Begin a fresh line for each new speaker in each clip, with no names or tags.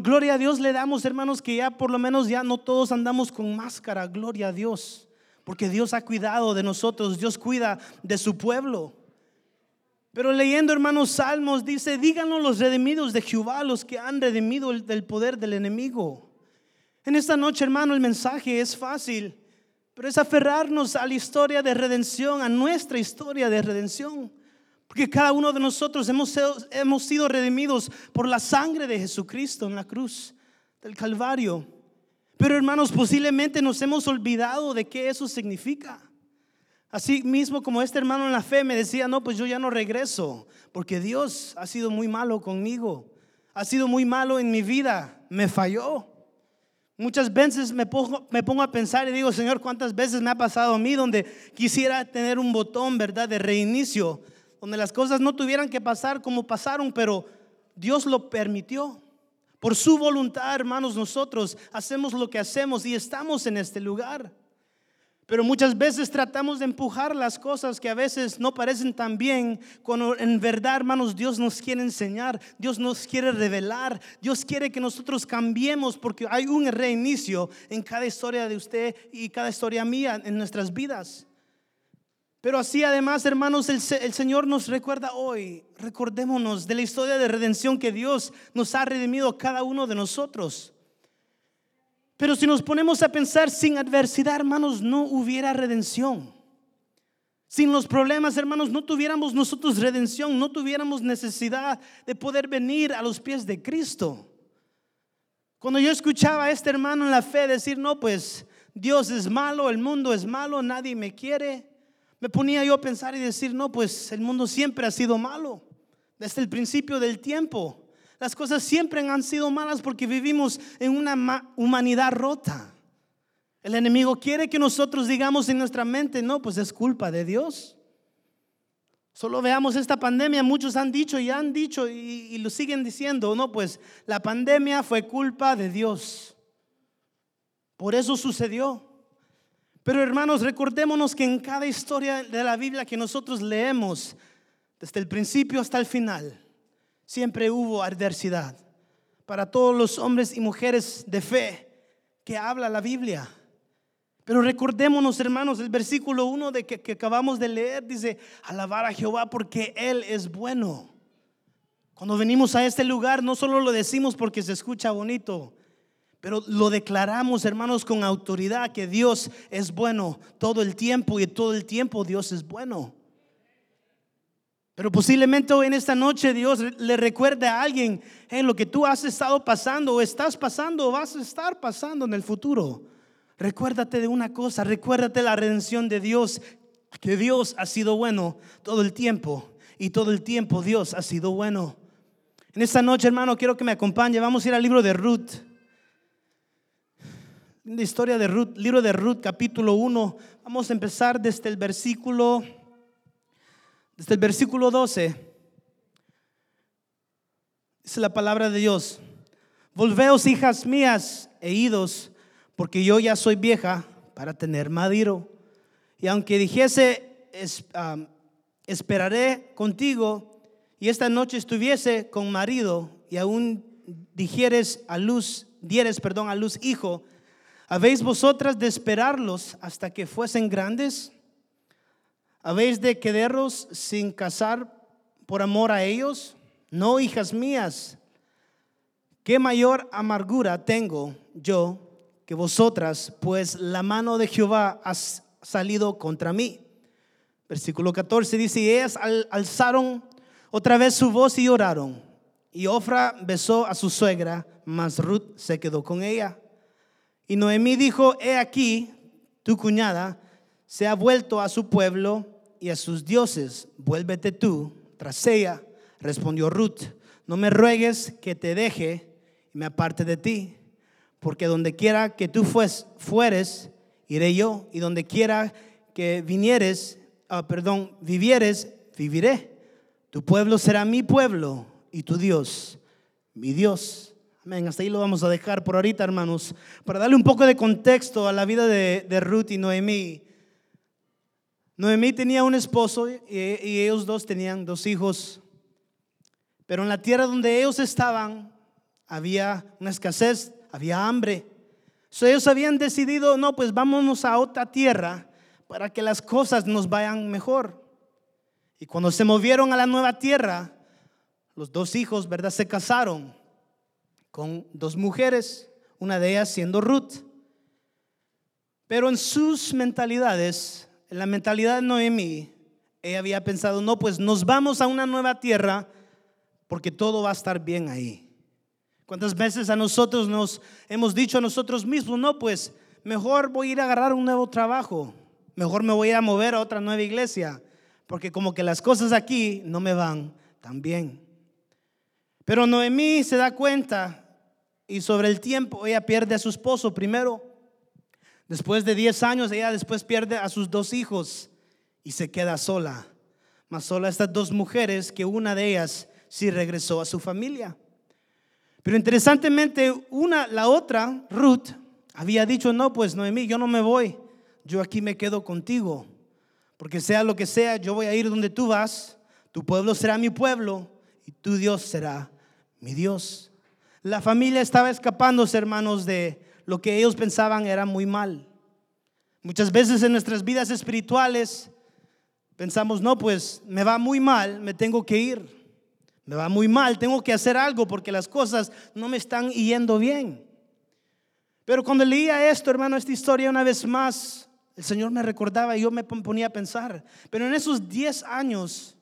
gloria a Dios le damos, hermanos, que ya por lo menos ya no todos andamos con máscara. Gloria a Dios. Porque Dios ha cuidado de nosotros. Dios cuida de su pueblo. Pero leyendo, hermanos, Salmos dice, díganlo los redimidos de Jehová, los que han redimido del poder del enemigo. En esta noche, hermano, el mensaje es fácil, pero es aferrarnos a la historia de redención, a nuestra historia de redención. Porque cada uno de nosotros hemos, hemos sido redimidos por la sangre de Jesucristo en la cruz del Calvario. Pero hermanos, posiblemente nos hemos olvidado de qué eso significa. Así mismo como este hermano en la fe me decía, no, pues yo ya no regreso, porque Dios ha sido muy malo conmigo, ha sido muy malo en mi vida, me falló. Muchas veces me pongo, me pongo a pensar y digo, Señor, ¿cuántas veces me ha pasado a mí donde quisiera tener un botón, verdad, de reinicio? Donde las cosas no tuvieran que pasar como pasaron, pero Dios lo permitió. Por su voluntad, hermanos, nosotros hacemos lo que hacemos y estamos en este lugar. Pero muchas veces tratamos de empujar las cosas que a veces no parecen tan bien, cuando en verdad, hermanos, Dios nos quiere enseñar, Dios nos quiere revelar, Dios quiere que nosotros cambiemos porque hay un reinicio en cada historia de usted y cada historia mía en nuestras vidas. Pero así además, hermanos, el, Señor nos recuerda hoy, recordémonos de la historia de redención que Dios nos ha redimido a cada uno de nosotros. Pero si nos ponemos a pensar sin adversidad, hermanos, no hubiera redención. Sin los problemas, hermanos, no tuviéramos nosotros redención, no tuviéramos necesidad de poder venir a los pies de Cristo. Cuando yo escuchaba a este hermano en la fe decir, no, pues Dios es malo, el mundo es malo, nadie me quiere me ponía yo a pensar y decir, no, pues el mundo siempre ha sido malo, desde el principio del tiempo. Las cosas siempre han sido malas porque vivimos en una humanidad rota. El enemigo quiere que nosotros digamos en nuestra mente, no, pues es culpa de Dios. Solo veamos esta pandemia, muchos han dicho y han dicho y, lo siguen diciendo, no, pues la pandemia fue culpa de Dios. Por eso sucedió. Pero hermanos, recordémonos que en cada historia de la Biblia que nosotros leemos, desde el principio hasta el final, siempre hubo adversidad. Para todos los hombres y mujeres de fe que habla la Biblia. Pero recordémonos, hermanos, el versículo 1 de que, que, acabamos de leer dice, alabar a Jehová porque Él es bueno. Cuando venimos a este lugar, no solo lo decimos porque se escucha bonito, pero lo declaramos, hermanos, con autoridad que Dios es bueno todo el tiempo y todo el tiempo Dios es bueno. Pero posiblemente en esta noche Dios le recuerde a alguien en lo que tú has estado pasando o estás pasando o vas a estar pasando en el futuro. Recuérdate de una cosa, recuérdate la redención de Dios, que Dios ha sido bueno todo el tiempo y todo el tiempo Dios ha sido bueno. En esta noche, hermano, quiero que me acompañe. Vamos a ir al libro de Ruth. La historia de Ruth, libro de Ruth, capítulo 1. Vamos a empezar desde el versículo, desde el versículo 12. Dice la palabra de Dios. Volveos, hijas mías, e idos, porque yo ya soy vieja para tener madiro. Y aunque dijese, esperaré contigo, y esta noche estuviese con marido, y aún dijeres a luz, dieres, perdón, a luz hijo, ¿Habéis vosotras de esperarlos hasta que fuesen grandes? ¿Habéis de quedaros sin casar por amor a ellos? No, hijas mías, qué mayor amargura tengo yo que vosotras, pues la mano de Jehová ha salido contra mí. Versículo 14 dice, y ellas alzaron otra vez su voz y oraron. Y Ofra besó a su suegra, mas Ruth se quedó con ella. Y Noemí dijo, he aquí, tu cuñada se ha vuelto a su pueblo y a sus dioses, vuélvete tú tras ella. Respondió Ruth, no me ruegues que te deje y me aparte de ti, porque donde quiera que tú fueres, iré yo, y donde quiera que vinieres, ah, perdón, vivieres, viviré. Tu pueblo será mi pueblo y tu Dios, mi Dios. Amén. Hasta ahí lo vamos a dejar por ahorita, hermanos. Para darle un poco de contexto a la vida de, Ruth y Noemí. Noemí tenía un esposo y, ellos dos tenían dos hijos. Pero en la tierra donde ellos estaban, había una escasez, había hambre. So, ellos habían decidido, no, pues vámonos a otra tierra para que las cosas nos vayan mejor. Y cuando se movieron a la nueva tierra, los dos hijos, ¿verdad? Se casaron con dos mujeres, una de ellas siendo Ruth. Pero en sus mentalidades, en la mentalidad de Noemí, ella había pensado, no, pues nos vamos a una nueva tierra porque todo va a estar bien ahí. ¿Cuántas veces a nosotros nos hemos dicho a nosotros mismos, no, pues mejor voy a ir a agarrar un nuevo trabajo, mejor me voy a mover a otra nueva iglesia, porque como que las cosas aquí no me van tan bien. Pero Noemí se da cuenta y sobre el tiempo ella pierde a su esposo primero. Después de 10 años ella después pierde a sus dos hijos y se queda sola. Más sola estas dos mujeres que una de ellas sí regresó a su familia. Pero interesantemente, una, la otra, Ruth, había dicho, no, pues Noemí, yo no me voy, yo aquí me quedo contigo, porque sea lo que sea, yo voy a ir donde tú vas, tu pueblo será mi pueblo y tu Dios será mi Dios. La familia estaba escapándose, hermanos, de lo que ellos pensaban era muy mal. Muchas veces en nuestras vidas espirituales pensamos, no, pues me va muy mal, me tengo que ir. Me va muy mal, tengo que hacer algo porque las cosas no me están yendo bien. Pero cuando leía esto, hermano, esta historia una vez más, el Señor me recordaba y yo me ponía a pensar. Pero en esos 10 años,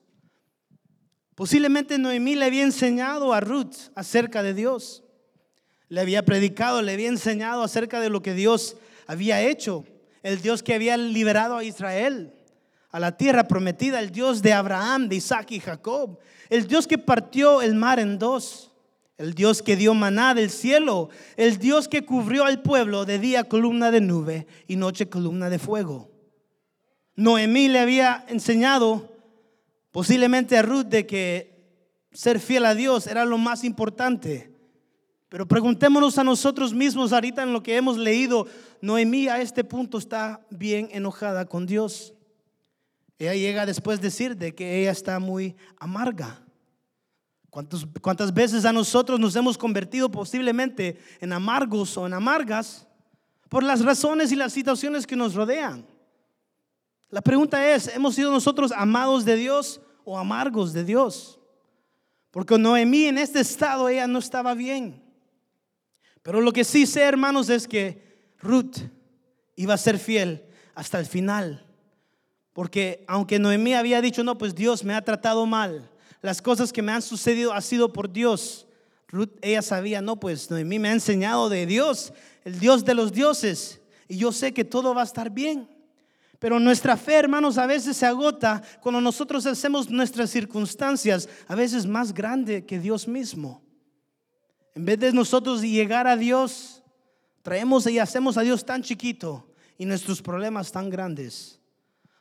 posiblemente Noemí le había enseñado a Ruth acerca de Dios. Le había predicado, le había enseñado acerca de lo que Dios había hecho. El Dios que había liberado a Israel a la tierra prometida, el Dios de Abraham, de Isaac y Jacob, el Dios que partió el mar en dos, el Dios que dio maná del cielo, el Dios que cubrió al pueblo de día columna de nube y noche columna de fuego. Noemí le había enseñado posiblemente a Ruth de que ser fiel a Dios era lo más importante. Pero preguntémonos a nosotros mismos ahorita en lo que hemos leído, Noemí a este punto está bien enojada con Dios. Ella llega después a decir de que ella está muy amarga. ¿Cuántas veces a nosotros nos hemos convertido posiblemente en amargos o en amargas por las razones y las situaciones que nos rodean? La pregunta es, ¿hemos sido nosotros amados de Dios o amargos de Dios? Porque Noemí en este estado ella no estaba bien. Pero lo que sí sé, hermanos, es que Ruth iba a ser fiel hasta el final. Porque aunque Noemí había dicho, no, pues Dios me ha tratado mal, las cosas que me han sucedido ha sido por Dios. Ruth, ella sabía, no, pues Noemí me ha enseñado de Dios, el Dios de los dioses, y yo sé que todo va a estar bien. Pero nuestra fe, hermanos, a veces se agota cuando nosotros hacemos nuestras circunstancias a veces más grande que Dios mismo. En vez de nosotros llegar a Dios, traemos y hacemos a Dios tan chiquito y nuestros problemas tan grandes.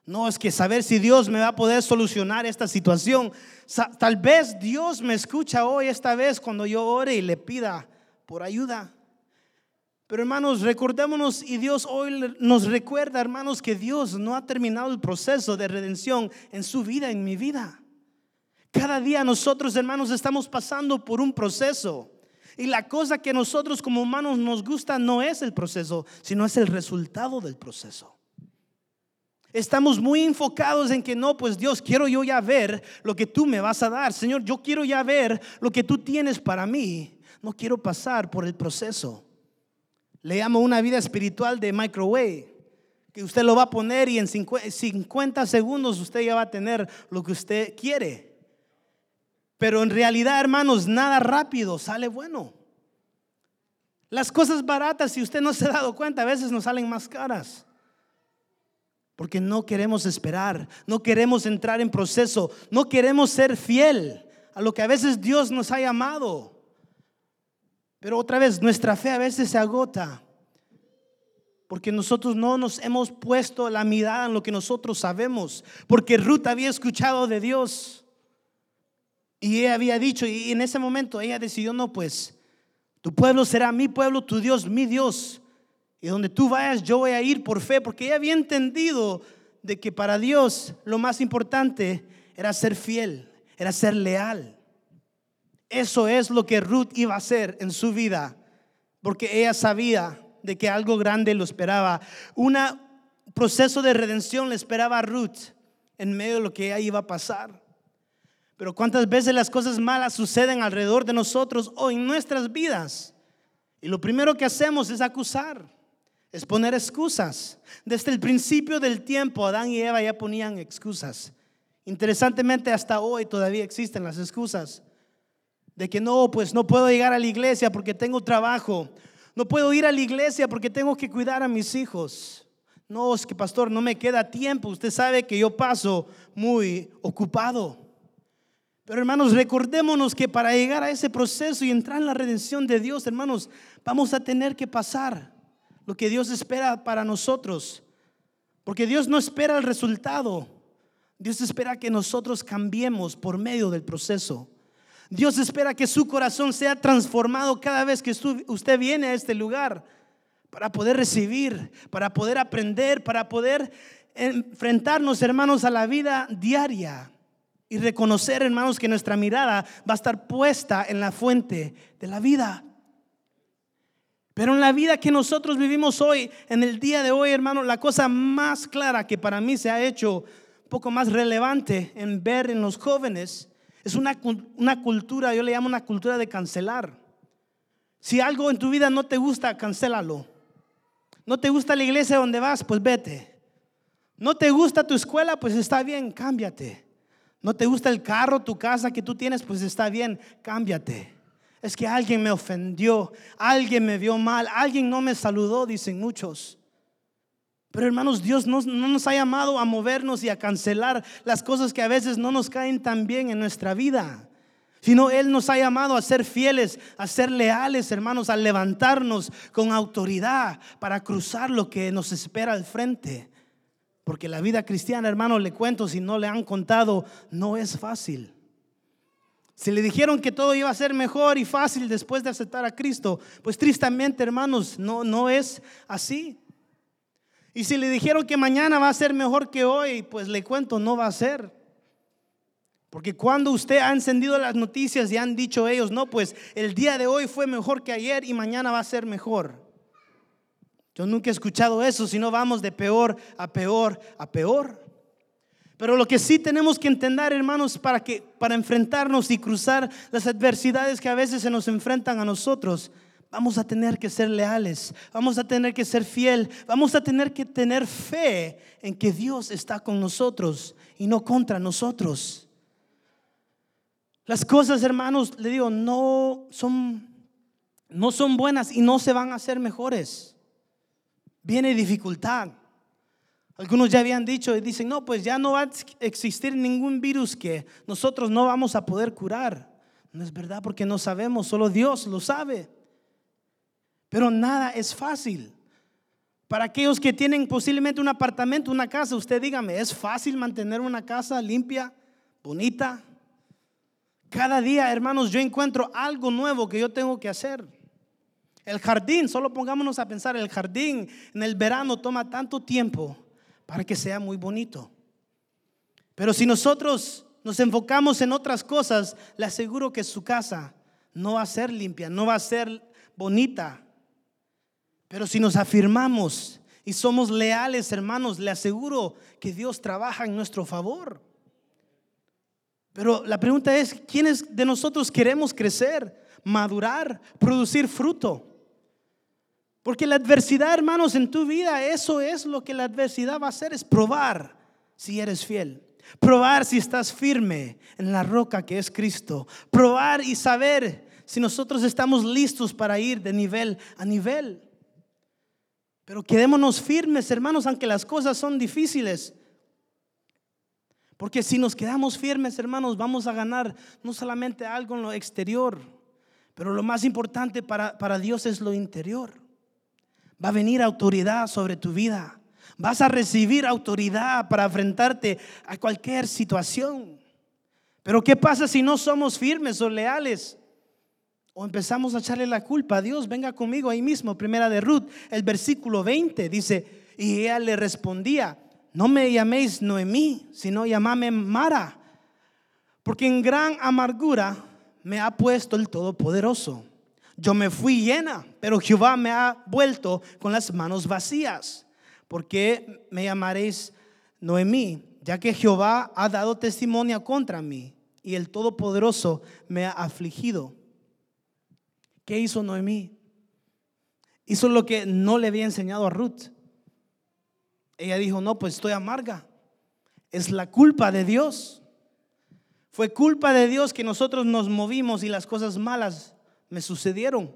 No es que saber si Dios me va a poder solucionar esta situación. Tal vez Dios me escucha hoy, esta vez, cuando yo ore y le pida por ayuda. Pero hermanos, recordémonos y Dios hoy nos recuerda, hermanos, que Dios no ha terminado el proceso de redención en su vida, en mi vida. Cada día nosotros, hermanos, estamos pasando por un proceso. Y la cosa que nosotros como humanos nos gusta no es el proceso, sino es el resultado del proceso. Estamos muy enfocados en que no, pues Dios, quiero yo ya ver lo que tú me vas a dar. Señor, yo quiero ya ver lo que tú tienes para mí. No quiero pasar por el proceso. Le llamo una vida espiritual de microwave, que usted lo va a poner y en 50 segundos usted ya va a tener lo que usted quiere. Pero en realidad, hermanos, nada rápido sale bueno. Las cosas baratas, si usted no se ha dado cuenta, a veces nos salen más caras. Porque no queremos esperar, no queremos entrar en proceso, no queremos ser fiel a lo que a veces Dios nos ha llamado. Pero otra vez, nuestra fe a veces se agota. Porque nosotros no nos hemos puesto la mirada en lo que nosotros sabemos. Porque Ruth había escuchado de Dios. Y ella había dicho, y en ese momento ella decidió, no, pues, tu pueblo será mi pueblo, tu Dios, mi Dios. Y donde tú vayas, yo voy a ir por fe, porque ella había entendido de que para Dios lo más importante era ser fiel, era ser leal. Eso es lo que Ruth iba a hacer en su vida, porque ella sabía de que algo grande lo esperaba. Un proceso de redención le esperaba a Ruth en medio de lo que ella iba a pasar. Pero cuántas veces las cosas malas suceden alrededor de nosotros o en nuestras vidas. Y lo primero que hacemos es acusar, es poner excusas. Desde el principio del tiempo, Adán y Eva ya ponían excusas. Interesantemente, hasta hoy todavía existen las excusas. De que no, pues no puedo llegar a la iglesia porque tengo trabajo. No puedo ir a la iglesia porque tengo que cuidar a mis hijos. No, es que pastor, no me queda tiempo. Usted sabe que yo paso muy ocupado. Pero hermanos, recordémonos que para llegar a ese proceso y entrar en la redención de Dios, hermanos, vamos a tener que pasar lo que Dios espera para nosotros. Porque Dios no espera el resultado. Dios espera que nosotros cambiemos por medio del proceso. Dios espera que su corazón sea transformado cada vez que usted viene a este lugar para poder recibir, para poder aprender, para poder enfrentarnos, hermanos, a la vida diaria y reconocer, hermanos, que nuestra mirada va a estar puesta en la fuente de la vida. Pero en la vida que nosotros vivimos hoy, en el día de hoy, hermanos, la cosa más clara que para mí se ha hecho poco más relevante en ver en los jóvenes es una, una cultura, yo le llamo una cultura de cancelar. Si algo en tu vida no te gusta, cancélalo. No te gusta la iglesia donde vas, pues vete. No te gusta tu escuela, pues está bien, cámbiate. No te gusta el carro, tu casa que tú tienes, pues está bien, cámbiate. Es que alguien me ofendió, alguien me vio mal, alguien no me saludó, dicen muchos. Pero hermanos, Dios no, no, nos ha llamado a movernos y a cancelar las cosas que a veces no nos caen tan bien en nuestra vida. Sino Él nos ha llamado a ser fieles, a ser leales, hermanos, a levantarnos con autoridad para cruzar lo que nos espera al frente. Porque la vida cristiana, hermano, le cuento, si no le han contado, no es fácil. Si le dijeron que todo iba a ser mejor y fácil después de aceptar a Cristo, pues tristemente, hermanos, no, no es así. Y si le dijeron que mañana va a ser mejor que hoy, pues le cuento, no va a ser. Porque cuando usted ha encendido las noticias y han dicho ellos, no, pues el día de hoy fue mejor que ayer y mañana va a ser mejor. Yo nunca he escuchado eso, sino vamos de peor a peor a peor. Pero lo que sí tenemos que entender, hermanos, para que para enfrentarnos y cruzar las adversidades que a veces se nos enfrentan a nosotros, vamos a tener que ser leales, vamos a tener que ser fiel, vamos a tener que tener fe en que Dios está con nosotros y no contra nosotros. Las cosas, hermanos, le digo, no son no son buenas y no se van a hacer mejores viene dificultad. Algunos ya habían dicho y dicen, no, pues ya no va a existir ningún virus que nosotros no vamos a poder curar. No es verdad porque no sabemos, solo Dios lo sabe. Pero nada es fácil. Para aquellos que tienen posiblemente un apartamento, una casa, usted dígame, ¿es fácil mantener una casa limpia, bonita? Cada día, hermanos, yo encuentro algo nuevo que yo tengo que hacer. El jardín, solo pongámonos a pensar, el jardín en el verano toma tanto tiempo para que sea muy bonito. Pero si nosotros nos enfocamos en otras cosas, le aseguro que su casa no va a ser limpia, no va a ser bonita. Pero si nos afirmamos y somos leales, hermanos, le aseguro que Dios trabaja en nuestro favor. Pero la pregunta es, ¿quiénes de nosotros queremos crecer, madurar, producir fruto? Porque la adversidad, hermanos, en tu vida, eso es lo que la adversidad va a hacer, es probar si eres fiel. Probar si estás firme en la roca que es Cristo. Probar y saber si nosotros estamos listos para ir de nivel a nivel. Pero quedémonos firmes, hermanos, aunque las cosas son difíciles. Porque si nos quedamos firmes, hermanos, vamos a ganar no solamente algo en lo exterior, pero lo más importante para, para Dios es lo interior va a venir autoridad sobre tu vida. Vas a recibir autoridad para enfrentarte a cualquier situación. Pero ¿qué pasa si no somos firmes o leales? O empezamos a echarle la culpa a Dios. Venga conmigo ahí mismo, primera de Ruth, el versículo 20 dice, y ella le respondía, no me llaméis Noemí, sino llamame Mara, porque en gran amargura me ha puesto el Todopoderoso. Yo me fui llena, pero Jehová me ha vuelto con las manos vacías. porque me llamaréis Noemí? Ya que Jehová ha dado testimonio contra mí y el Todopoderoso me ha afligido. ¿Qué hizo Noemí? Hizo lo que no le había enseñado a Ruth. Ella dijo, no, pues estoy amarga. Es la culpa de Dios. Fue culpa de Dios que nosotros nos movimos y las cosas malas me sucedieron.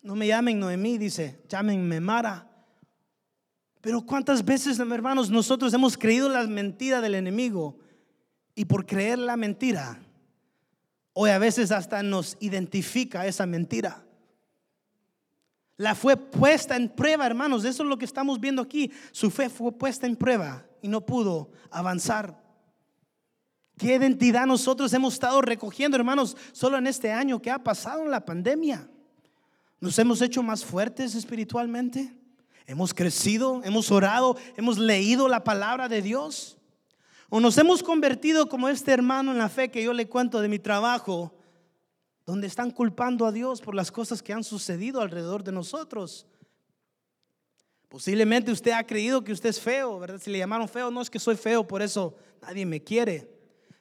No me llamen Noemí, dice, llámenme Mara. Pero cuántas veces, hermanos, nosotros hemos creído la mentira del enemigo y por creer la mentira, hoy a veces hasta nos identifica esa mentira. La fue puesta en prueba, hermanos. Eso es lo que estamos viendo aquí. Su fe fue puesta en prueba y no pudo avanzar. ¿Qué identidad nosotros hemos estado recogiendo, hermanos, solo en este año que ha pasado en la pandemia? ¿Nos hemos hecho más fuertes espiritualmente? ¿Hemos crecido? ¿Hemos orado? ¿Hemos leído la palabra de Dios? ¿O nos hemos convertido como este hermano en la fe que yo le cuento de mi trabajo, donde están culpando a Dios por las cosas que han sucedido alrededor de nosotros? Posiblemente usted ha creído que usted es feo, ¿verdad? Si le llamaron feo, no es que soy feo, por eso nadie me quiere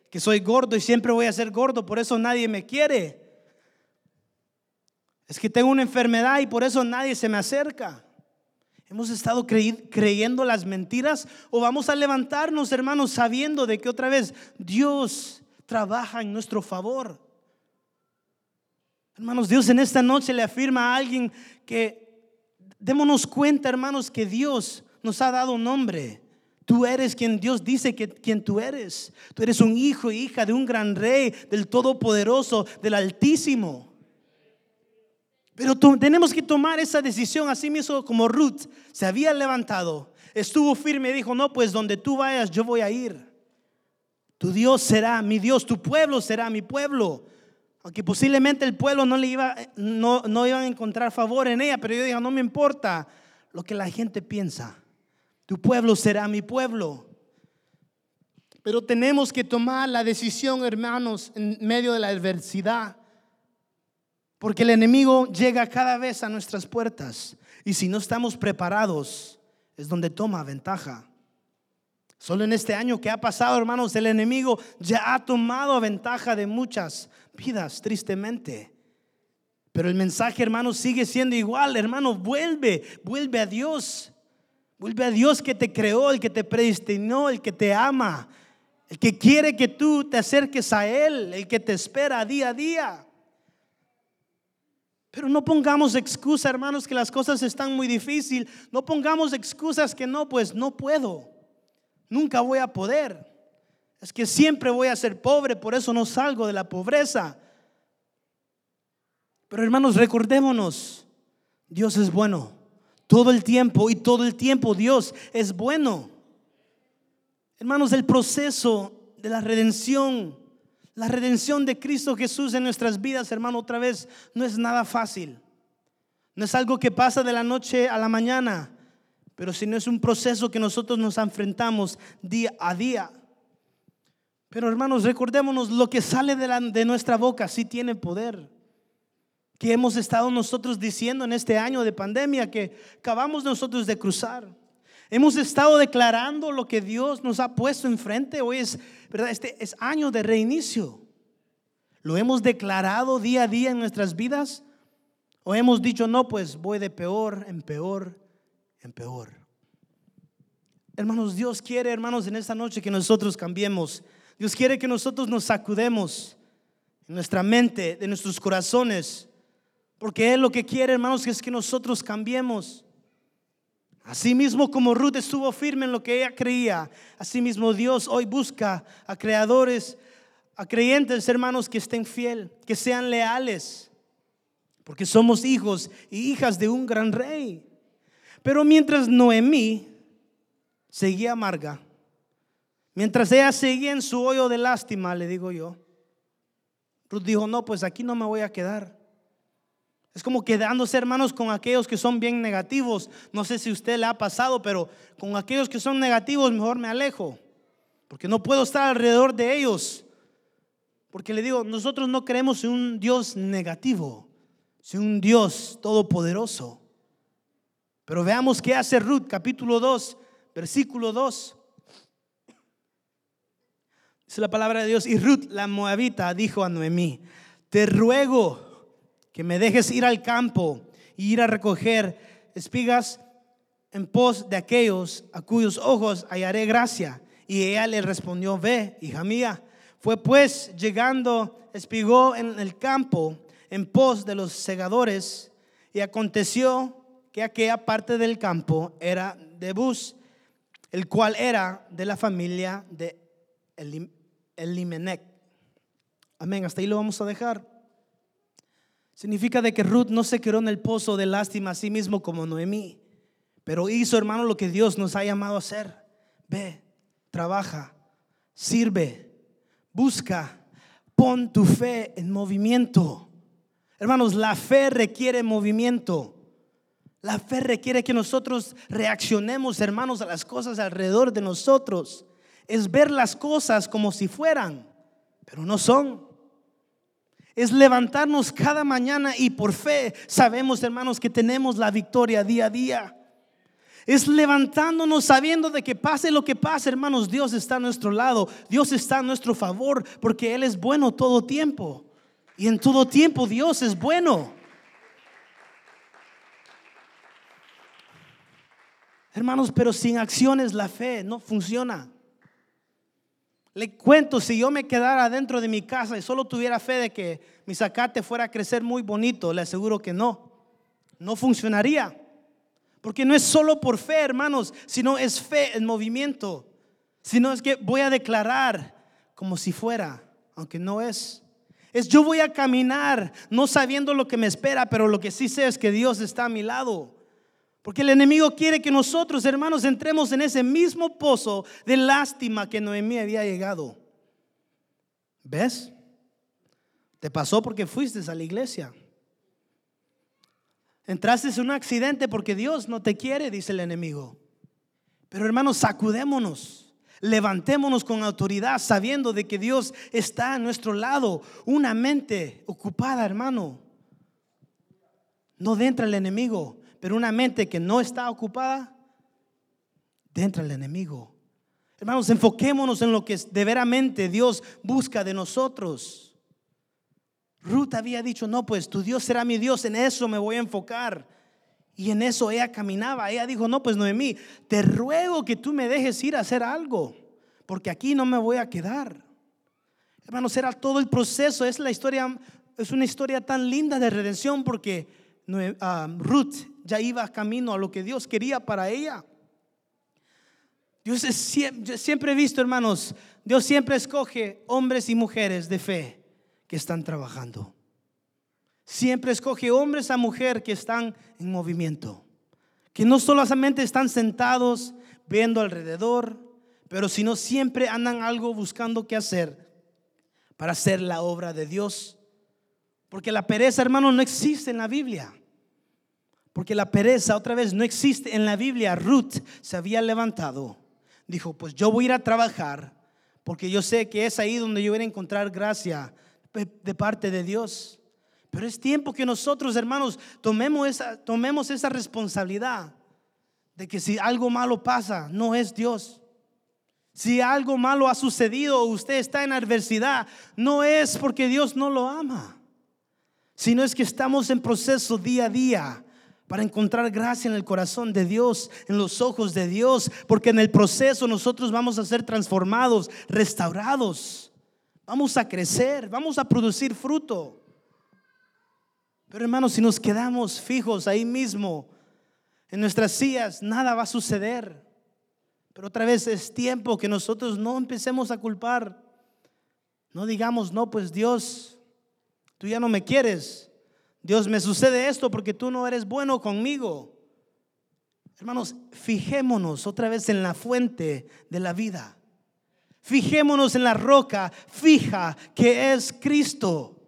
que soy gordo y siempre voy a ser gordo, por eso nadie me quiere. Es que tengo una enfermedad y por eso nadie se me acerca. Hemos estado creyendo las mentiras o vamos a levantarnos, hermanos, sabiendo de que otra vez Dios trabaja en nuestro favor. Hermanos, Dios en esta noche le afirma a alguien que démonos cuenta, hermanos, que Dios nos ha dado un nombre. Tú eres quien Dios dice que quien tú eres. Tú eres un hijo e hija de un gran rey, del Todopoderoso, del Altísimo. Pero tenemos que tomar esa decisión, así mismo como Ruth se había levantado, estuvo firme y dijo, no, pues donde tú vayas yo voy a ir. Tu Dios será mi Dios, tu pueblo será mi pueblo. Aunque posiblemente el pueblo no le iba, no, no iba a encontrar favor en ella, pero yo digo, no me importa lo que la gente piensa. Tu pueblo será mi pueblo. Pero tenemos que tomar la decisión, hermanos, en medio de la adversidad. Porque el enemigo llega cada vez a nuestras puertas. Y si no estamos preparados, es donde toma ventaja. Solo en este año que ha pasado, hermanos, el enemigo ya ha tomado ventaja de muchas vidas, tristemente. Pero el mensaje, hermanos, sigue siendo igual. Hermano, vuelve, vuelve a Dios. Vuelve a Dios que te creó, el que te predestinó, el que te ama, el que quiere que tú te acerques a Él, el que te espera día a día. Pero no pongamos excusa, hermanos, que las cosas están muy difíciles. No pongamos excusas que no, pues no puedo. Nunca voy a poder. Es que siempre voy a ser pobre, por eso no salgo de la pobreza. Pero hermanos, recordémonos, Dios es bueno. Todo el tiempo y todo el tiempo Dios es bueno. Hermanos, el proceso de la redención, la redención de Cristo Jesús en nuestras vidas, hermano, otra vez, no es nada fácil. No es algo que pasa de la noche a la mañana, pero si no es un proceso que nosotros nos enfrentamos día a día. Pero hermanos, recordémonos, lo que sale de, de nuestra boca sí tiene poder que hemos estado nosotros diciendo en este año de pandemia que acabamos nosotros de cruzar. Hemos estado declarando lo que Dios nos ha puesto enfrente. Hoy es, ¿verdad? Este es año de reinicio. ¿Lo hemos declarado día a día en nuestras vidas? ¿O hemos dicho, no, pues voy de peor en peor en peor? Hermanos, Dios quiere, hermanos, en esta noche que nosotros cambiemos. Dios quiere que nosotros nos sacudemos en nuestra mente, de nuestros corazones porque Él lo que quiere, hermanos, es que nosotros cambiemos. Así mismo como Ruth estuvo firme en lo que ella creía, así mismo Dios hoy busca a creadores, a creyentes, hermanos, que estén fiel, que sean leales, porque somos hijos y hijas de un gran rey. Pero mientras Noemí seguía amarga, mientras ella seguía en su hoyo de lástima, le digo yo, Ruth dijo, no, pues aquí no me voy a quedar. Es como quedándose, hermanos, con aquellos que son bien negativos. No sé si usted le ha pasado, pero con aquellos que son negativos, mejor me alejo. Porque no puedo estar alrededor de ellos. Porque le digo, nosotros no creemos en un Dios negativo, sino un Dios todopoderoso. Pero veamos qué hace Ruth, capítulo 2, versículo 2. Dice la palabra de Dios. Y Ruth, la moabita, dijo a Noemí, te ruego que me dejes ir al campo y ir a recoger espigas en pos de aquellos a cuyos ojos hallaré gracia. Y ella le respondió, ve, hija mía. Fue pues llegando, espigó en el campo en pos de los segadores y aconteció que aquella parte del campo era de Bus, el cual era de la familia de Elimenec. Amén, hasta ahí lo vamos a dejar. Significa de que Ruth no se quedó en el pozo de lástima a sí mismo como Noemí, pero hizo, hermano, lo que Dios nos ha llamado a hacer. Ve, trabaja, sirve, busca, pon tu fe en movimiento. Hermanos, la fe requiere movimiento. La fe requiere que nosotros reaccionemos, hermanos, a las cosas alrededor de nosotros es ver las cosas como si fueran, pero no son. Es levantarnos cada mañana y por fe sabemos, hermanos, que tenemos la victoria día a día. Es levantándonos sabiendo de que pase lo que pase, hermanos, Dios está a nuestro lado, Dios está a nuestro favor, porque Él es bueno todo tiempo. Y en todo tiempo Dios es bueno. Hermanos, pero sin acciones la fe no funciona. Le cuento, si yo me quedara dentro de mi casa y solo tuviera fe de que mi zacate fuera a crecer muy bonito, le aseguro que no. No funcionaría. Porque no es solo por fe, hermanos, sino es fe en movimiento. Sino es que voy a declarar como si fuera, aunque no es. Es yo voy a caminar no sabiendo lo que me espera, pero lo que sí sé es que Dios está a mi lado. Porque el enemigo quiere que nosotros, hermanos, entremos en ese mismo pozo de lástima que Noemí había llegado. ¿Ves? Te pasó porque fuiste a la iglesia. Entraste en un accidente porque Dios no te quiere, dice el enemigo. Pero hermanos, sacudémonos. Levantémonos con autoridad sabiendo de que Dios está a nuestro lado. Una mente ocupada, hermano. No entra el enemigo. Pero una mente que no está ocupada, dentro el enemigo. Hermanos, enfoquémonos en lo que de veramente Dios busca de nosotros. Ruth había dicho, no, pues tu Dios será mi Dios, en eso me voy a enfocar. Y en eso ella caminaba. Ella dijo, no, pues Noemí, te ruego que tú me dejes ir a hacer algo, porque aquí no me voy a quedar. Hermanos, era todo el proceso. Es la historia, es una historia tan linda de redención porque ah, Ruth ya iba camino a lo que Dios quería para ella. Dios es siempre, siempre he visto, hermanos, Dios siempre escoge hombres y mujeres de fe que están trabajando. Siempre escoge hombres a mujer que están en movimiento. Que no solamente están sentados viendo alrededor, pero sino siempre andan algo buscando qué hacer para hacer la obra de Dios. Porque la pereza, hermano, no existe en la Biblia. Porque la pereza otra vez no existe en la Biblia. Ruth se había levantado. Dijo, pues yo voy a ir a trabajar porque yo sé que es ahí donde yo voy a encontrar gracia de parte de Dios. Pero es tiempo que nosotros, hermanos, tomemos esa, tomemos esa responsabilidad de que si algo malo pasa, no es Dios. Si algo malo ha sucedido o usted está en adversidad, no es porque Dios no lo ama, sino es que estamos en proceso día a día para encontrar gracia en el corazón de Dios, en los ojos de Dios, porque en el proceso nosotros vamos a ser transformados, restaurados, vamos a crecer, vamos a producir fruto. Pero hermanos, si nos quedamos fijos ahí mismo, en nuestras sillas, nada va a suceder. Pero otra vez es tiempo que nosotros no empecemos a culpar. No digamos, no, pues Dios, tú ya no me quieres. Dios, me sucede esto porque tú no eres bueno conmigo. Hermanos, fijémonos otra vez en la fuente de la vida. Fijémonos en la roca fija que es Cristo.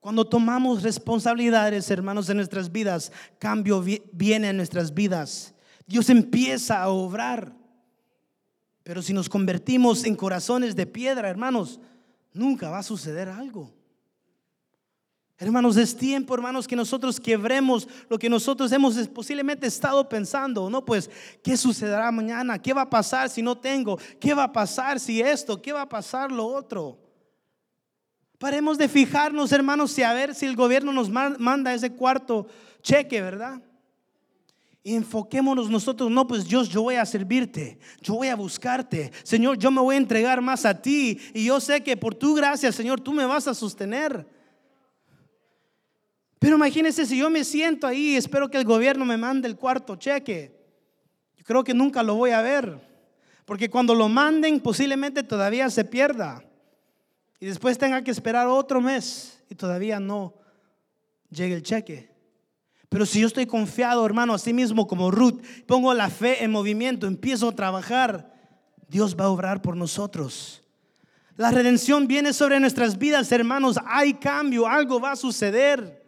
Cuando tomamos responsabilidades, hermanos, en nuestras vidas, cambio viene en nuestras vidas. Dios empieza a obrar. Pero si nos convertimos en corazones de piedra, hermanos, nunca va a suceder algo. Hermanos, es tiempo, hermanos, que nosotros quebremos lo que nosotros hemos posiblemente estado pensando. No, pues, ¿qué sucederá mañana? ¿Qué va a pasar si no tengo? ¿Qué va a pasar si esto? ¿Qué va a pasar lo otro? Paremos de fijarnos, hermanos, y a ver si el gobierno nos manda ese cuarto cheque, ¿verdad? Y enfoquémonos nosotros, no, pues Dios, yo voy a servirte, yo voy a buscarte. Señor, yo me voy a entregar más a ti. Y yo sé que por tu gracia, Señor, tú me vas a sostener. Pero imagínense si yo me siento ahí y espero que el gobierno me mande el cuarto cheque. Creo que nunca lo voy a ver. Porque cuando lo manden posiblemente todavía se pierda. Y después tenga que esperar otro mes y todavía no llegue el cheque. Pero si yo estoy confiado, hermano, así mismo como Ruth, pongo la fe en movimiento, empiezo a trabajar, Dios va a obrar por nosotros. La redención viene sobre nuestras vidas, hermanos. Hay cambio, algo va a suceder.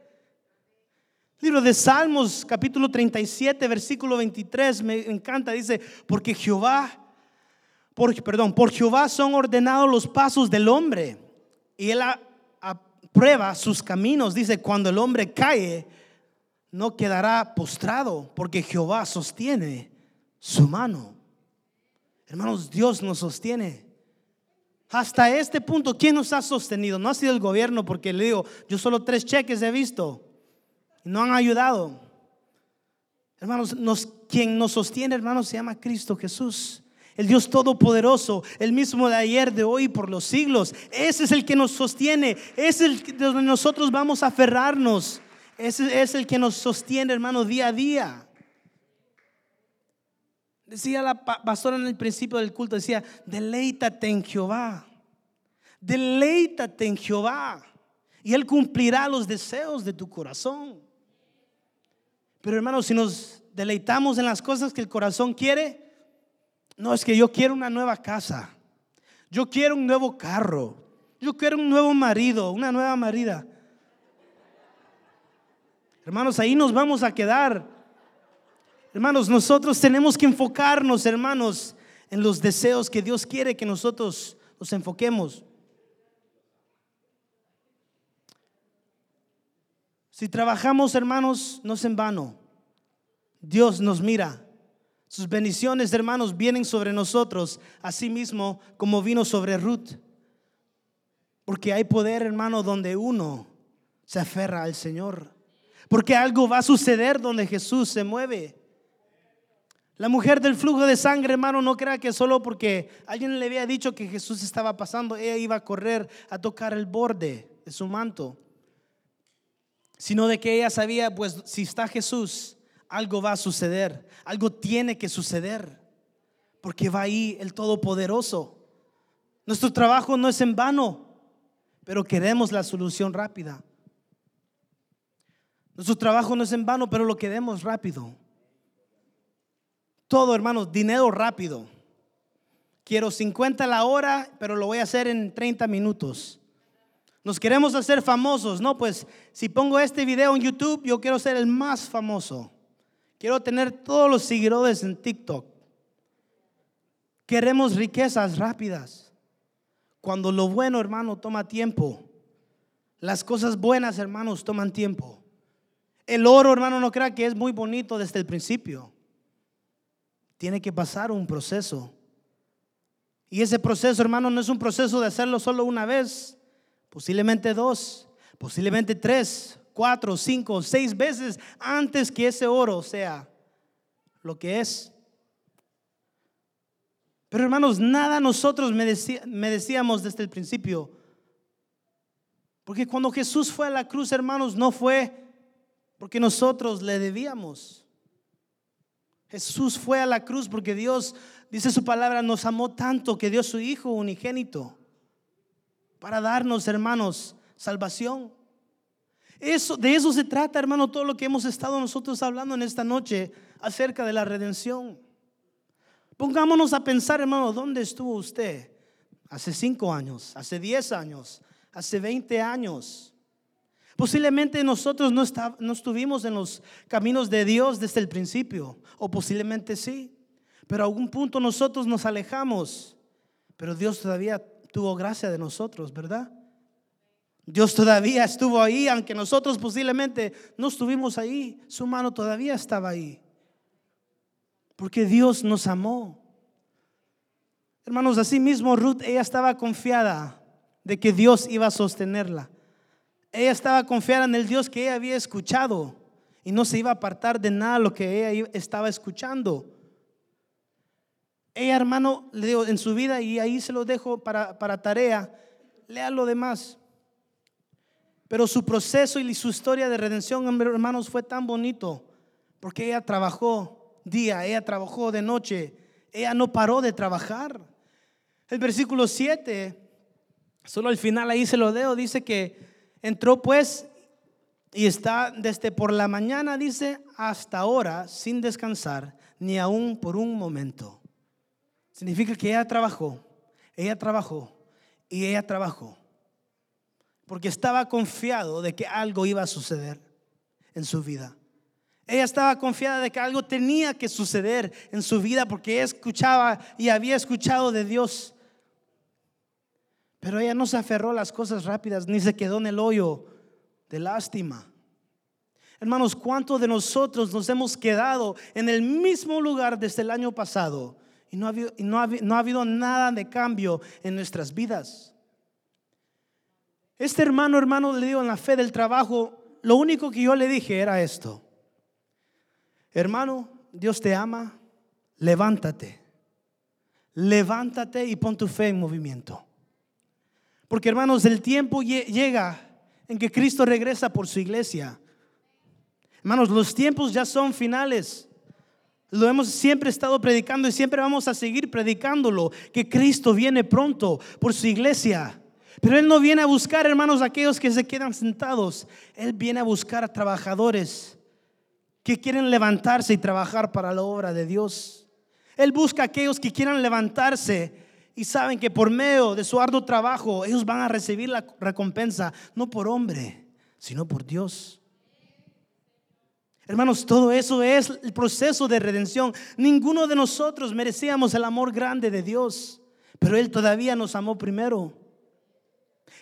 Libro de Salmos, capítulo 37, versículo 23, me encanta, dice, porque Jehová, por, perdón, por Jehová son ordenados los pasos del hombre y él aprueba sus caminos. Dice, cuando el hombre cae, no quedará postrado, porque Jehová sostiene su mano. Hermanos, Dios nos sostiene. Hasta este punto, ¿quién nos ha sostenido? No ha sido el gobierno, porque le digo, yo solo tres cheques he visto no han ayudado. Hermanos, nos, quien nos sostiene, hermanos, se llama Cristo Jesús. El Dios Todopoderoso, el mismo de ayer, de hoy, por los siglos. Ese es el que nos sostiene. Es el donde nosotros vamos a aferrarnos. Ese es el que nos sostiene, hermano, día a día. Decía la pastora en el principio del culto, decía, deleítate en Jehová. Deleítate en Jehová. Y Él cumplirá los deseos de tu corazón. Pero hermano, si nos deleitamos en las cosas que el corazón quiere, no es que yo quiero una nueva casa. Yo quiero un nuevo carro. Yo quiero un nuevo marido, una nueva marida. Hermanos, ahí nos vamos a quedar. Hermanos, nosotros tenemos que enfocarnos, hermanos, en los deseos que Dios quiere que nosotros nos enfoquemos. Si trabajamos, hermanos, no es en vano. Dios nos mira. Sus bendiciones, hermanos, vienen sobre nosotros, así mismo como vino sobre Ruth. Porque hay poder, hermano, donde uno se aferra al Señor. Porque algo va a suceder donde Jesús se mueve. La mujer del flujo de sangre, hermano, no crea que solo porque alguien le había dicho que Jesús estaba pasando, ella iba a correr a tocar el borde de su manto. Sino de que ella sabía, pues si está Jesús, algo va a suceder, algo tiene que suceder, porque va ahí el Todopoderoso. Nuestro trabajo no es en vano, pero queremos la solución rápida. Nuestro trabajo no es en vano, pero lo queremos rápido. Todo, hermanos, dinero rápido. Quiero 50 la hora, pero lo voy a hacer en 30 minutos. Nos queremos hacer famosos, ¿no? Pues si pongo este video en YouTube, yo quiero ser el más famoso. Quiero tener todos los seguidores en TikTok. Queremos riquezas rápidas. Cuando lo bueno, hermano, toma tiempo. Las cosas buenas, hermanos, toman tiempo. El oro, hermano, no crea que es muy bonito desde el principio. Tiene que pasar un proceso. Y ese proceso, hermano, no es un proceso de hacerlo solo una vez, posiblemente dos, posiblemente tres, cuatro, cinco, seis veces antes que ese oro sea lo que es. Pero hermanos, nada nosotros me, me decíamos desde el principio. Porque cuando Jesús fue a la cruz, hermanos, no fue porque nosotros le debíamos. Jesús fue a la cruz porque Dios, dice su palabra, nos amó tanto que dio su Hijo unigénito para darnos, hermanos, salvación. Eso, de eso se trata, hermano, todo lo que hemos estado nosotros hablando en esta noche acerca de la redención. Pongámonos a pensar, hermano, ¿dónde estuvo usted? Hace cinco años, hace diez años, hace veinte años. Posiblemente nosotros no, no estuvimos en los caminos de Dios desde el principio, o posiblemente sí, pero a algún punto nosotros nos alejamos, pero Dios todavía tuvo gracia de nosotros, ¿verdad? Dios todavía estuvo ahí, aunque nosotros posiblemente no estuvimos ahí, su mano todavía estaba ahí. Porque Dios nos amó. Hermanos, así mismo Ruth, ella estaba confiada de que Dios iba a sostenerla. Ella estaba confiada en el Dios que ella había escuchado y no se iba a apartar de nada lo que ella estaba escuchando. Ella, hermano, le digo en su vida y ahí se lo dejo para, para tarea, lea lo demás. Pero su proceso y su historia de redención, hermanos, fue tan bonito porque ella trabajó día, ella trabajó de noche, ella no paró de trabajar. El versículo 7, solo al final ahí se lo dejo, dice que entró pues y está desde por la mañana, dice, hasta ahora sin descansar, ni aún por un momento. Significa que ella trabajó, ella trabajó y ella trabajó porque estaba confiado de que algo iba a suceder en su vida. Ella estaba confiada de que algo tenía que suceder en su vida porque ella escuchaba y había escuchado de Dios. Pero ella no se aferró a las cosas rápidas ni se quedó en el hoyo de lástima. Hermanos, ¿cuántos de nosotros nos hemos quedado en el mismo lugar desde el año pasado no ha habido, no ha, no ha habido nada de cambio en nuestras vidas? Este hermano, hermano, le digo en la fe del trabajo, lo único que yo le dije era esto. Hermano, Dios te ama, levántate. Levántate y pon tu fe en movimiento. Porque hermanos, el tiempo llega en que Cristo regresa por su iglesia. Hermanos, los tiempos ya son finales. Lo hemos siempre estado predicando y siempre vamos a seguir predicándolo, que Cristo viene pronto por su iglesia. Pero Él no viene a buscar, hermanos, aquellos que se quedan sentados. Él viene a buscar a trabajadores que quieren levantarse y trabajar para la obra de Dios. Él busca a aquellos que quieran levantarse y saben que por medio de su arduo trabajo ellos van a recibir la recompensa, no por hombre, sino por Dios. Hermanos, todo eso es el proceso de redención. Ninguno de nosotros merecíamos el amor grande de Dios, pero Él todavía nos amó primero.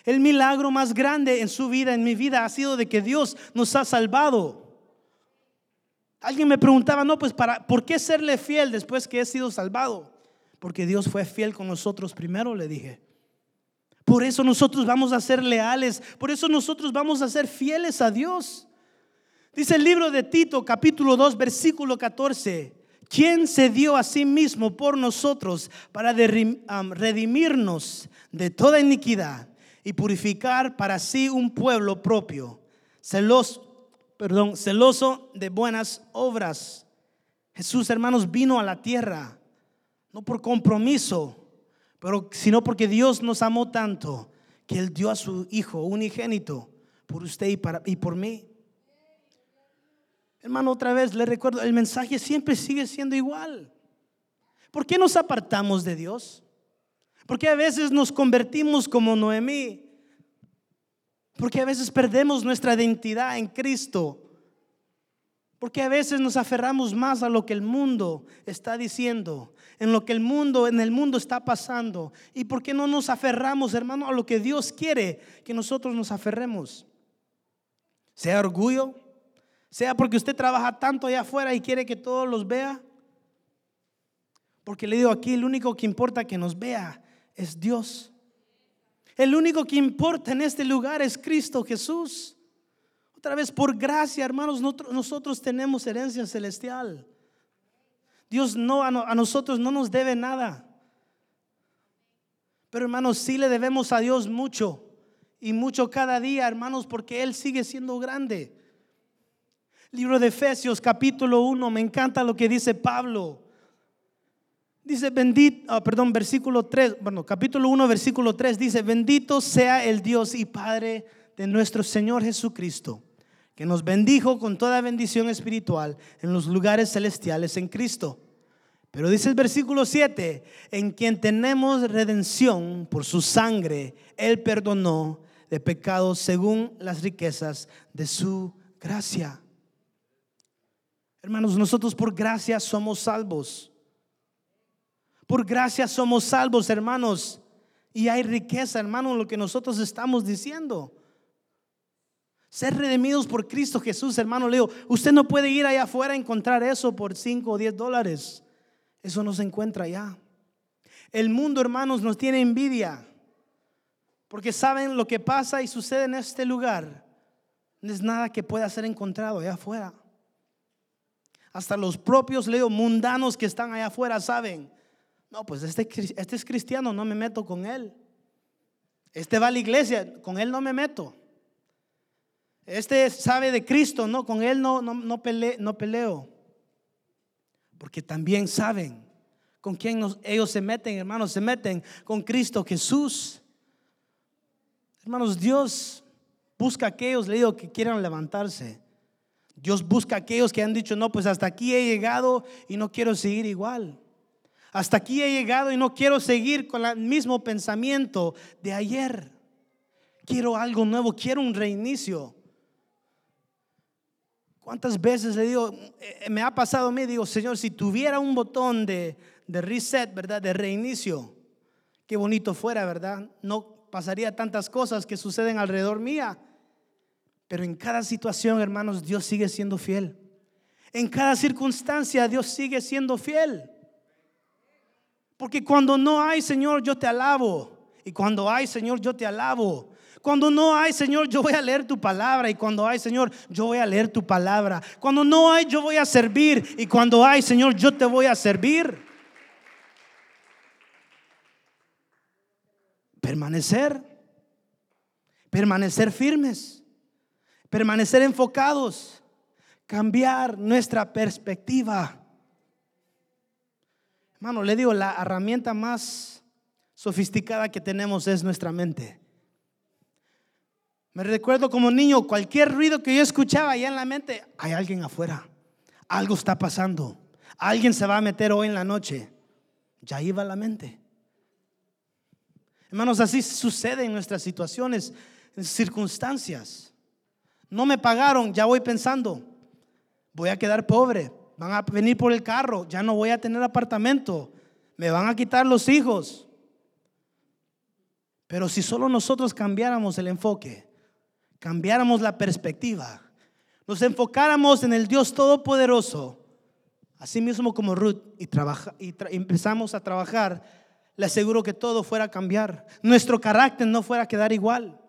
El milagro más grande en su vida, en mi vida, ha sido de que Dios nos ha salvado. Alguien me preguntaba, no, pues para, ¿por qué serle fiel después que he sido salvado? Porque Dios fue fiel con nosotros primero, le dije. Por eso nosotros vamos a ser leales, por eso nosotros vamos a ser fieles a Dios. Dice el libro de Tito, capítulo 2, versículo 14. ¿Quién se dio a sí mismo por nosotros para redimirnos de toda iniquidad y purificar para sí un pueblo propio, celoso, perdón, celoso de buenas obras. Jesús, hermanos, vino a la tierra, no por compromiso, pero sino porque Dios nos amó tanto que Él dio a su Hijo unigénito por usted y, para, y por mí. Hermano, otra vez le recuerdo, el mensaje siempre sigue siendo igual. ¿Por qué nos apartamos de Dios? Porque a veces nos convertimos como Noemí. Porque a veces perdemos nuestra identidad en Cristo. Porque a veces nos aferramos más a lo que el mundo está diciendo, en lo que el mundo, en el mundo está pasando. ¿Y por qué no nos aferramos, hermano, a lo que Dios quiere que nosotros nos aferremos? Sea orgullo, sea porque usted trabaja tanto allá afuera y quiere que todos los vea. Porque le digo aquí, el único que importa que nos vea es Dios. El único que importa en este lugar es Cristo Jesús. Otra vez, por gracia, hermanos, nosotros tenemos herencia celestial. Dios no a, nosotros no nos debe nada. Pero hermanos, sí le debemos a Dios mucho. Y mucho cada día, hermanos, porque Él sigue siendo grande. Libro de Efesios capítulo 1, me encanta lo que dice Pablo. Dice, bendito, ah, perdón, versículo 3, bueno, capítulo 1, versículo 3 dice, bendito sea el Dios y Padre de nuestro Señor Jesucristo, que nos bendijo con toda bendición espiritual en los lugares celestiales en Cristo. Pero dice el versículo 7, en quien tenemos redención por su sangre, Él perdonó de pecados según las riquezas de su gracia. Hermanos, nosotros por gracia somos salvos. Por gracia somos salvos, hermanos. Y hay riqueza, hermano, en lo que nosotros estamos diciendo. Ser redimidos por Cristo Jesús, hermano Leo. Usted no puede ir allá afuera a encontrar eso por 5 o 10 dólares. Eso no se encuentra allá. El mundo, hermanos, nos tiene envidia. Porque saben lo que pasa y sucede en este lugar. No es nada que pueda ser encontrado allá afuera. Hasta los propios, leo, mundanos que están allá afuera saben no, pues este, este es cristiano, no me meto con él. Este va a la iglesia, con él no me meto. Este sabe de Cristo, no, con él no, no, no, no peleo. Porque también saben con quién ellos se meten, hermanos, se meten con Cristo Jesús. Hermanos, Dios busca a aquellos, le digo, que quieran levantarse. Dios busca a aquellos que han dicho, no, pues hasta aquí he llegado y no quiero seguir igual. Hasta aquí he llegado y no quiero seguir con el mismo pensamiento de ayer. Quiero algo nuevo, quiero un reinicio. ¿Cuántas veces le digo, eh, me ha pasado a mí, digo, Señor, si tuviera un botón de, de reset, ¿verdad? De reinicio, qué bonito fuera, ¿verdad? No pasaría tantas cosas que suceden alrededor mía. Pero en cada situación, hermanos, Dios sigue siendo fiel. En cada circunstancia, Dios sigue siendo fiel. Porque cuando no hay, Señor, yo te alabo. Y cuando hay, Señor, yo te alabo. Cuando no hay, Señor, yo voy a leer tu palabra. Y cuando hay, Señor, yo voy a leer tu palabra. Cuando no hay, yo voy a servir. Y cuando hay, Señor, yo te voy a servir. Permanecer. Permanecer firmes. Permanecer enfocados. Cambiar nuestra perspectiva. Hermano, le digo, la herramienta más sofisticada que tenemos es nuestra mente. Me recuerdo como niño, cualquier ruido que yo escuchaba allá en la mente, hay alguien afuera, algo está pasando, alguien se va a meter hoy en la noche. Ya iba la mente. Hermanos, así sucede en nuestras situaciones, en circunstancias. No me pagaron, ya voy pensando, voy a quedar pobre, van a venir por el carro, ya no voy a tener apartamento, me van a quitar los hijos. Pero si solo nosotros cambiáramos el enfoque, cambiáramos la perspectiva, nos enfocáramos en el Dios Todopoderoso, así mismo como Ruth, y, empezamos a trabajar, le aseguro que todo fuera a cambiar, nuestro carácter no fuera a quedar igual,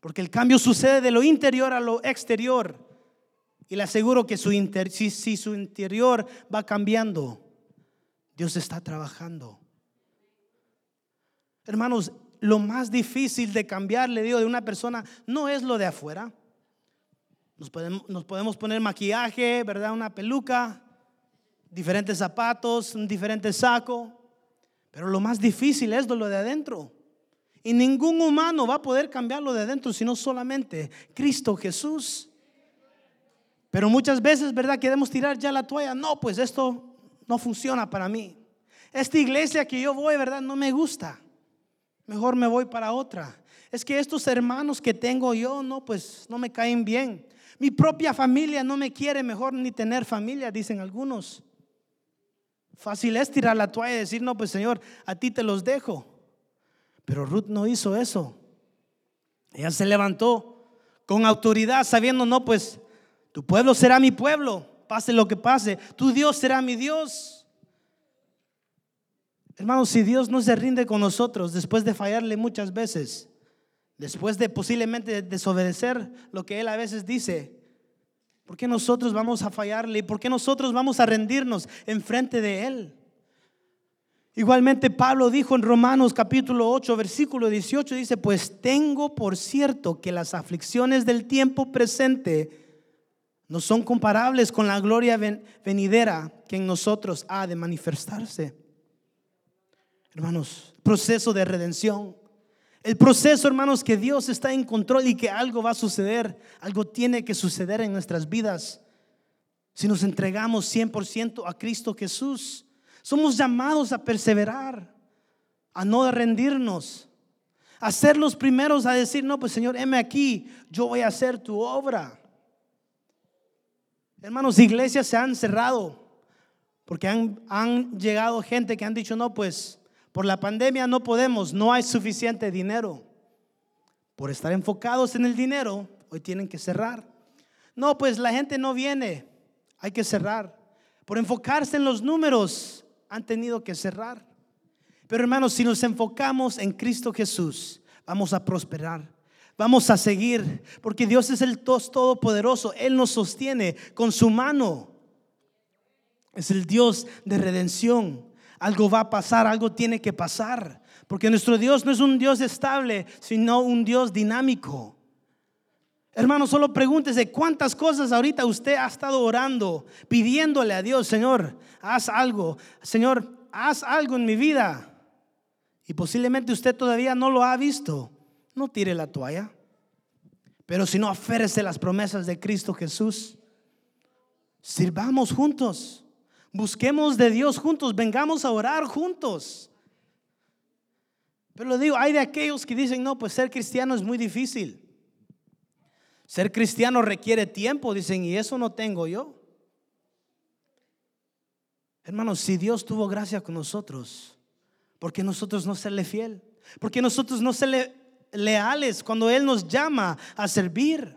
porque el cambio sucede de lo interior a lo exterior. Y le aseguro que su si, su interior va cambiando, Dios está trabajando. Hermanos, lo más difícil de cambiar, le digo, de una persona no es lo de afuera. Nos podemos, nos podemos poner maquillaje, ¿verdad? Una peluca, diferentes zapatos, un diferente saco. Pero lo más difícil es lo de adentro. Y ningún humano va a poder cambiarlo de adentro, sino solamente Cristo Jesús. Pero muchas veces, ¿verdad? Queremos tirar ya la toalla. No, pues esto no funciona para mí. Esta iglesia que yo voy, ¿verdad? No me gusta. Mejor me voy para otra. Es que estos hermanos que tengo yo, no, pues no me caen bien. Mi propia familia no me quiere mejor ni tener familia, dicen algunos. Fácil es tirar la toalla y decir, no, pues Señor, a ti te los dejo. Pero Ruth no hizo eso. Ella se levantó con autoridad, sabiendo, no, pues tu pueblo será mi pueblo, pase lo que pase. Tu Dios será mi Dios. Hermanos, si Dios no se rinde con nosotros después de fallarle muchas veces, después de posiblemente desobedecer lo que Él a veces dice, ¿por qué nosotros vamos a fallarle? ¿Por qué nosotros vamos a rendirnos enfrente de Él? Igualmente Pablo dijo en Romanos capítulo 8, versículo 18, dice, pues tengo por cierto que las aflicciones del tiempo presente no son comparables con la gloria venidera que en nosotros ha de manifestarse. Hermanos, proceso de redención. El proceso, hermanos, que Dios está en control y que algo va a suceder, algo tiene que suceder en nuestras vidas. Si nos entregamos 100% a Cristo Jesús, somos llamados a perseverar, a no rendirnos, a ser los primeros a decir, no, pues Señor, heme aquí, yo voy a hacer tu obra. Hermanos, iglesias se han cerrado porque han, llegado gente que han dicho, no, pues Por la pandemia no podemos, no hay suficiente dinero. Por estar enfocados en el dinero, hoy tienen que cerrar. No, pues la gente no viene, hay que cerrar. Por enfocarse en los números, han tenido que cerrar. Pero hermanos, si nos enfocamos en Cristo Jesús, vamos a prosperar. Vamos a seguir, porque Dios es el Dios todopoderoso. Él nos sostiene con su mano. Es el Dios de redención. Algo va a pasar, algo tiene que pasar. Porque nuestro Dios no es un Dios estable, sino un Dios dinámico. Hermano, solo pregúntese cuántas cosas ahorita usted ha estado orando, pidiéndole a Dios, Señor, haz algo. Señor, haz algo en mi vida. Y posiblemente usted todavía no lo ha visto. No tire la toalla. Pero si no, aférrese las promesas de Cristo Jesús. Sirvamos juntos. Busquemos de Dios juntos. Vengamos a orar juntos. Pero lo digo, hay de aquellos que dicen, no, pues ser cristiano es muy difícil. Ser cristiano requiere tiempo, dicen, y eso no tengo yo. Hermanos, si Dios tuvo gracia con nosotros, ¿por qué nosotros no serle fiel? ¿Por qué nosotros no serle leales cuando Él nos llama a servir?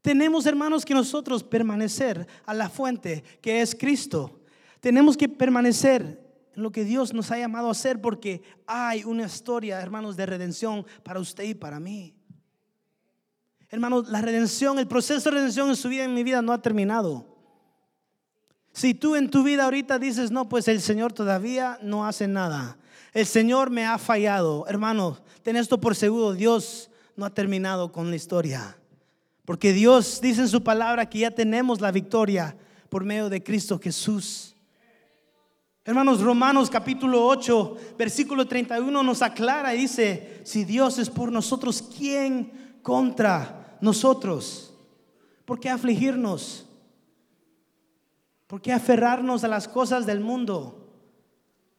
Tenemos, hermanos, que nosotros permanecer a la fuente que es Cristo. Tenemos que permanecer lo que Dios nos ha llamado a hacer porque hay una historia, hermanos, de redención para usted y para mí. Hermanos, la redención, el proceso de redención en su vida en mi vida no ha terminado. Si tú en tu vida ahorita dices, no, pues el Señor todavía no hace nada. El Señor me ha fallado. Hermano, ten esto por seguro, Dios no ha terminado con la historia. Porque Dios dice en su palabra que ya tenemos la victoria por medio de Cristo Jesús. Hermanos, Romanos capítulo 8, versículo 31 nos aclara y dice, si Dios es por nosotros, ¿quién contra nosotros? ¿Por qué afligirnos? ¿Por qué aferrarnos a las cosas del mundo?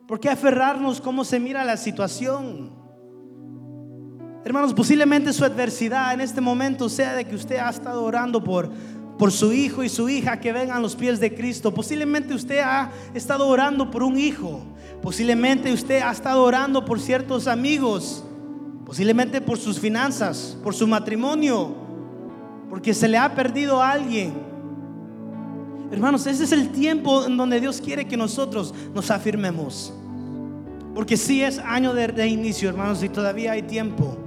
¿Por qué aferrarnos cómo se mira la situación? Hermanos, posiblemente su adversidad en este momento sea de que usted ha estado orando por por su hijo y su hija que vengan a los pies de Cristo. Posiblemente usted ha estado orando por un hijo. Posiblemente usted ha estado orando por ciertos amigos. Posiblemente por sus finanzas, por su matrimonio, porque se le ha perdido a alguien. Hermanos, ese es el tiempo en donde Dios quiere que nosotros nos afirmemos. Porque si es año de, inicio, hermanos, y todavía hay tiempo.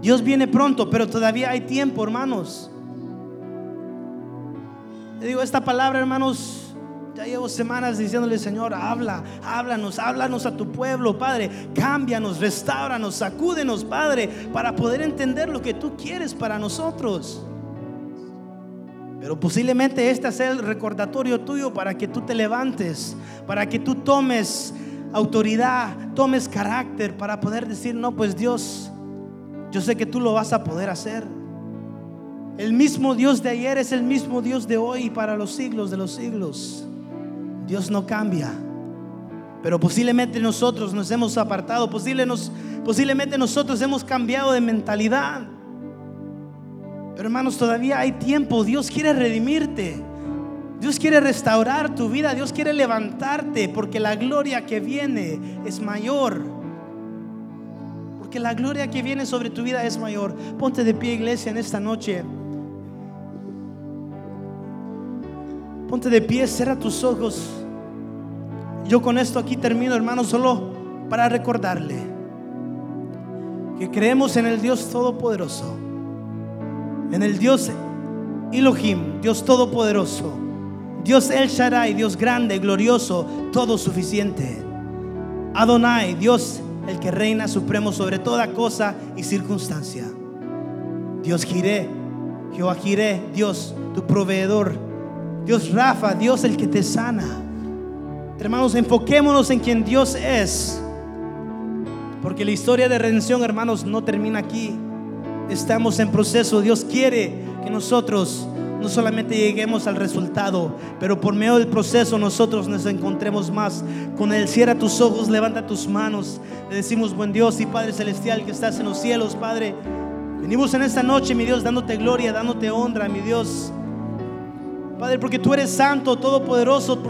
Dios viene pronto, pero todavía hay tiempo, hermanos. Le digo, esta palabra, hermanos, ya llevo semanas diciéndole, Señor, habla, háblanos, háblanos a tu pueblo, Padre. Cámbianos, restauranos, sacúdenos, Padre, para poder entender lo que tú quieres para nosotros. Pero posiblemente este sea el recordatorio tuyo para que tú te levantes, para que tú tomes autoridad, tomes carácter, para poder decir, no, pues Dios, yo sé que tú lo vas a poder hacer. El mismo Dios de ayer es el mismo Dios de hoy para los siglos de los siglos. Dios no cambia. Pero posiblemente nosotros nos hemos apartado, posiblemente nosotros hemos cambiado de mentalidad. Pero hermanos, todavía hay tiempo. Dios quiere redimirte. Dios quiere restaurar tu vida. Dios quiere levantarte porque la gloria que viene es mayor. Porque la gloria que viene sobre tu vida es mayor. Ponte de pie, iglesia, en esta noche. Ponte de pie, cierra tus ojos. Yo con esto aquí termino, hermano, solo para recordarle que creemos en el Dios Todopoderoso, en el Dios Elohim, Dios Todopoderoso, Dios El Shaddai, Dios grande, glorioso, todo suficiente. Adonai, Dios el que reina supremo sobre toda cosa y circunstancia. Dios Jiré, Jehová Jiré, Dios tu proveedor Dios Rafa, Dios el que te sana. Hermanos, enfoquémonos en quien Dios es. Porque la historia de redención, hermanos, no termina aquí. Estamos en proceso. Dios quiere que nosotros no solamente lleguemos al resultado, pero por medio del proceso nosotros nos encontremos más con Él. Cierra tus ojos, levanta tus manos. Le decimos, buen Dios y Padre Celestial que estás en los cielos, Padre. Venimos en esta noche, mi Dios, dándote gloria, dándote honra, mi Dios. Padre, porque tú eres santo, todopoderoso.